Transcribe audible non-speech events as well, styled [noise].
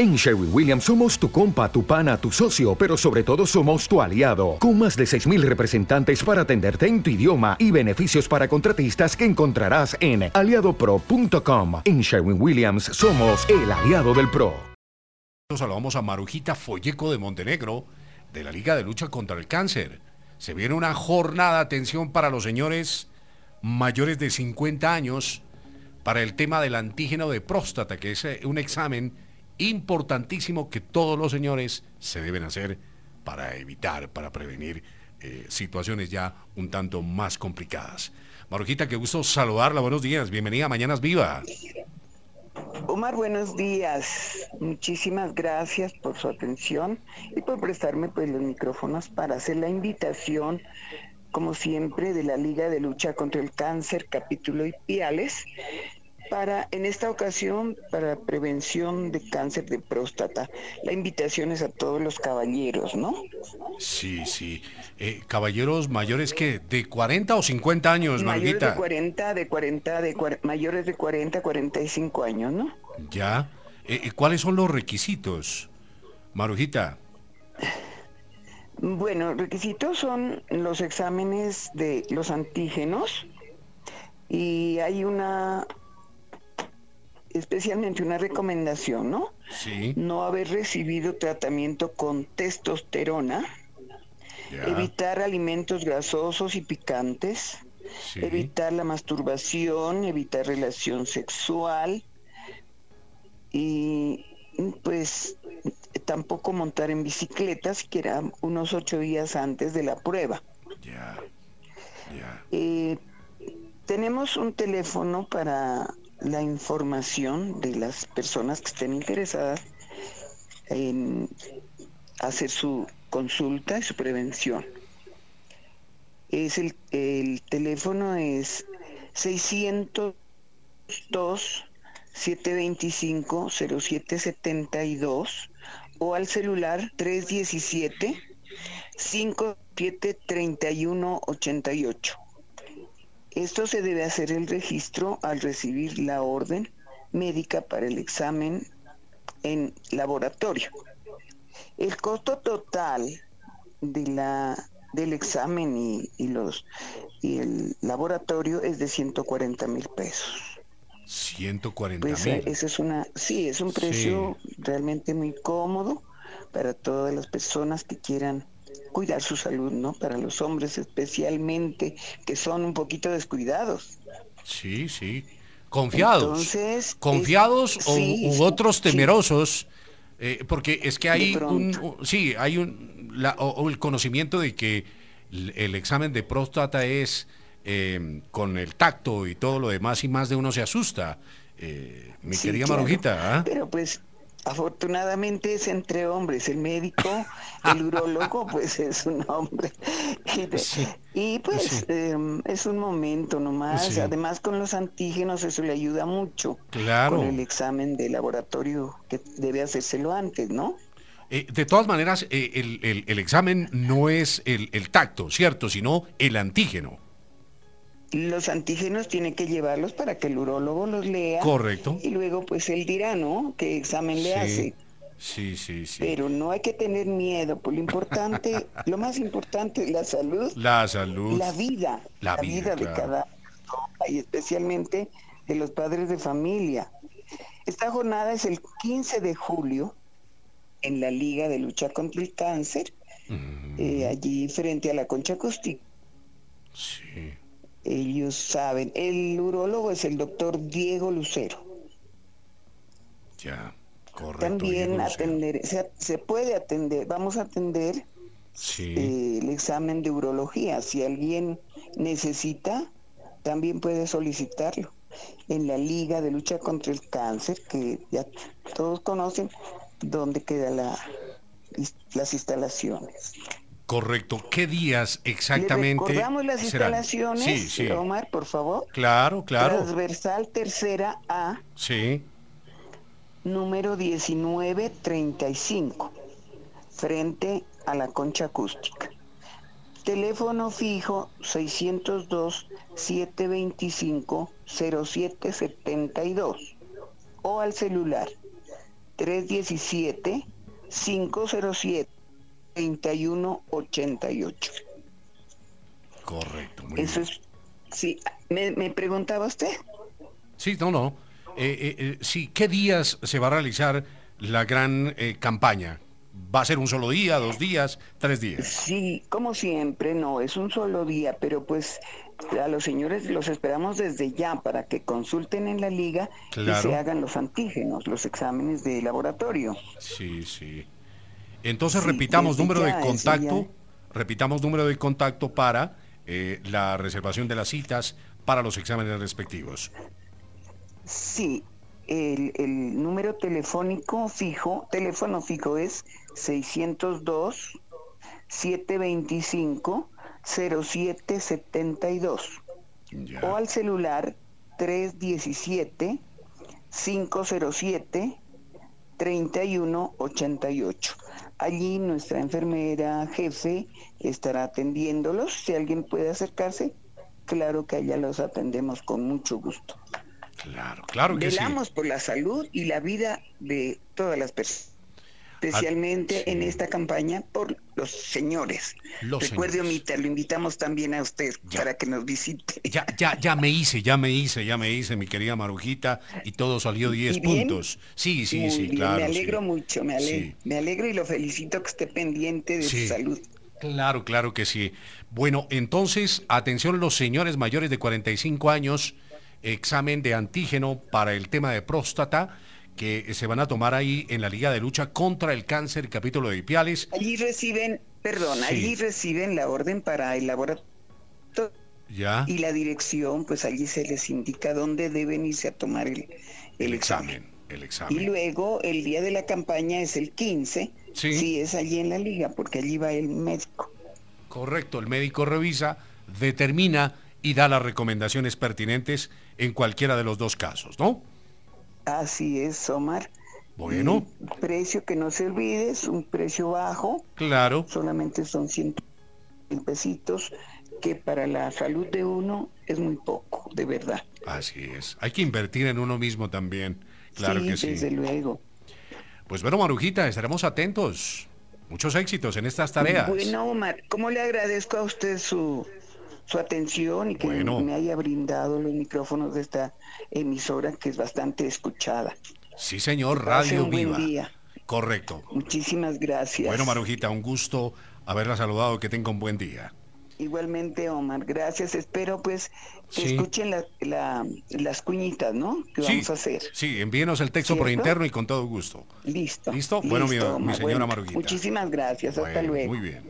En Sherwin Williams somos tu compa, tu pana, tu socio, pero sobre todo somos tu aliado, con más de 6.000 representantes para atenderte en tu idioma y beneficios para contratistas que encontrarás en aliadopro.com. En Sherwin Williams somos el aliado del PRO. Saludamos a Marujita Folleco de Montenegro, de la Liga de Lucha contra el Cáncer. Se viene una jornada de atención para los señores mayores de 50 años para el tema del antígeno de próstata, que es eh, un examen importantísimo que todos los señores se deben hacer para evitar, para prevenir eh, situaciones ya un tanto más complicadas. Marujita, qué gusto saludarla. Buenos días. Bienvenida a Mañanas Viva. Omar, buenos días. Muchísimas gracias por su atención y por prestarme pues los micrófonos para hacer la invitación, como siempre, de la Liga de Lucha contra el Cáncer, capítulo Ipiales, para, en esta ocasión, para prevención de cáncer de próstata. La invitación es a todos los caballeros, ¿no? Sí, sí. Eh, caballeros mayores que de 40 o 50 años, Mayores de 40, de 40, de mayores de 40, 45 años, ¿no? Ya. Eh, ¿Cuáles son los requisitos, Marujita? Bueno, requisitos son los exámenes de los antígenos y hay una especialmente una recomendación, ¿no? Sí. No haber recibido tratamiento con testosterona, evitar alimentos grasosos y picantes, evitar la masturbación, evitar relación sexual y pues tampoco montar en bicicleta siquiera unos ocho días antes de la prueba. Ya, ya. Eh, tenemos un teléfono para la información de las personas que estén interesadas en hacer su consulta y su prevención. Es el, el teléfono es 602 725 0772 o al celular 317 57 31 88. Esto se debe hacer el registro al recibir la orden médica para el examen en laboratorio. El costo total de la, del examen y, los, y el laboratorio es de 140 mil pesos. 140 pues, mil. Pues, es una, sí, es un precio realmente muy cómodo para todas las personas que quieran cuidar su salud, ¿no? Para los hombres especialmente, que son un poquito descuidados. Sí, sí. Confiados. Entonces, Confiados o, u otros temerosos, eh, porque es que hay un, sí, hay un, la, o, el conocimiento de que el, examen de próstata es eh, con el tacto y todo lo demás y más de uno se asusta. Eh, mi querida Marujita. ¿ah? Pero pues Afortunadamente es entre hombres, el médico, el urólogo, pues es un hombre. Y, pues em, es un momento nomás. Además con los antígenos eso le ayuda mucho. Claro. Con el examen de laboratorio que debe hacérselo antes, ¿no? Eh, de todas maneras, eh, el, el, examen no es el, el tacto, ¿cierto? Sino el antígeno los antígenos tiene que llevarlos para que el urólogo los lea. Correcto. Y luego pues él dirá, ¿no? ¿Qué examen le hace? Sí, sí, sí. Pero no hay que tener miedo, por lo importante, [laughs] lo más importante es la salud. La salud. La vida. La, vida, de cada y especialmente de los padres de familia. Esta jornada es el 15 de julio en la Liga de Lucha contra el Cáncer, mm. eh, allí frente a la Concha Acústica. Sí ellos saben. El urólogo es el doctor Diego Lucero. Ya, correcto. También atender, se, puede atender, vamos a atender eh, el examen de urología. Si alguien necesita, también puede solicitarlo en la Liga de Lucha contra el Cáncer, que ya todos conocen dónde quedan la, las instalaciones. Correcto. ¿Qué días exactamente? recordamos las instalaciones, Omar, por favor. Claro, claro. Transversal tercera A. Sí. Número 1935, frente a la concha acústica. Teléfono fijo 602-725-0772 o al celular 317-507-3188. Correcto. Muy Eso bien. es, sí, ¿me, me preguntaba usted? Sí, no, no. Eh, eh, eh, sí, ¿qué días se va a realizar la gran eh, campaña? ¿Va a ser un solo día, dos días, tres días? Sí, como siempre, no, es un solo día, pero pues a los señores los esperamos desde ya para que consulten en la liga y se hagan los antígenos, los exámenes de laboratorio. Sí, sí. Entonces Sí, repitamos número de ya, contacto, repitamos número de contacto para eh, la reservación de las citas para los exámenes respectivos. Sí, el, el número telefónico fijo, teléfono fijo es 602 725 0772 Ya. o al celular 317 507 3188. Allí nuestra enfermera jefe estará atendiéndolos. Si alguien puede acercarse, claro que allá los atendemos con mucho gusto. Claro, claro que sí. Velamos por la salud y la vida de todas las personas. Especialmente sí. en esta campaña por los señores. Los Recuerde, señores. Lo invitamos también a usted Ya. para que nos visite. Ya, ya, ya me hice, ya me hice, ya me hice, mi querida Marujita, y todo salió 10 ¿Y bien? puntos. Sí, sí, Muy sí, bien, claro. me alegro sí. mucho, me alegro, Sí. me alegro y lo felicito que esté pendiente de Sí. su salud. Claro, claro que sí. Bueno, entonces, atención los señores mayores de 45 años, examen de antígeno para el tema de próstata que se van a tomar ahí en la Liga de Lucha contra el Cáncer, capítulo de Ipiales. Allí reciben, perdón, Sí. allí reciben la orden para el laboratorio Ya, y la dirección, pues allí se les indica dónde deben irse a tomar el, el el examen. examen, el Y examen. luego el día de la campaña es el 15, Sí. sí es allí en la liga, porque allí va el médico. Correcto, el médico revisa, determina y da las recomendaciones pertinentes en cualquiera de los dos casos, ¿no? Así es, Omar. Bueno, Y precio que no se olvide, es un precio bajo, claro. solamente son 100 mil pesitos, que para la salud de uno es muy poco, de verdad. Así es. Hay que invertir en uno mismo también. Claro sí, que sí. desde luego. Pues bueno, Marujita, estaremos atentos. Muchos éxitos en estas tareas. Bueno, Omar, ¿cómo le agradezco a usted su, su atención y que Bueno. me haya brindado los micrófonos de esta emisora que es bastante escuchada? Sí, señor, Radio un buen Viva. día. Correcto. Muchísimas gracias. Bueno, Marujita, un gusto haberla saludado. Que tenga un buen día. Igualmente, Omar, gracias. Espero pues que Sí. escuchen la- la- las cuñitas, ¿no? Que Sí, vamos a hacer. sí, envíenos el texto por interno y con todo gusto. Listo. ¿Listo? Bueno, mi- señora Marujita. Muchísimas gracias. Hasta luego. Muy bien.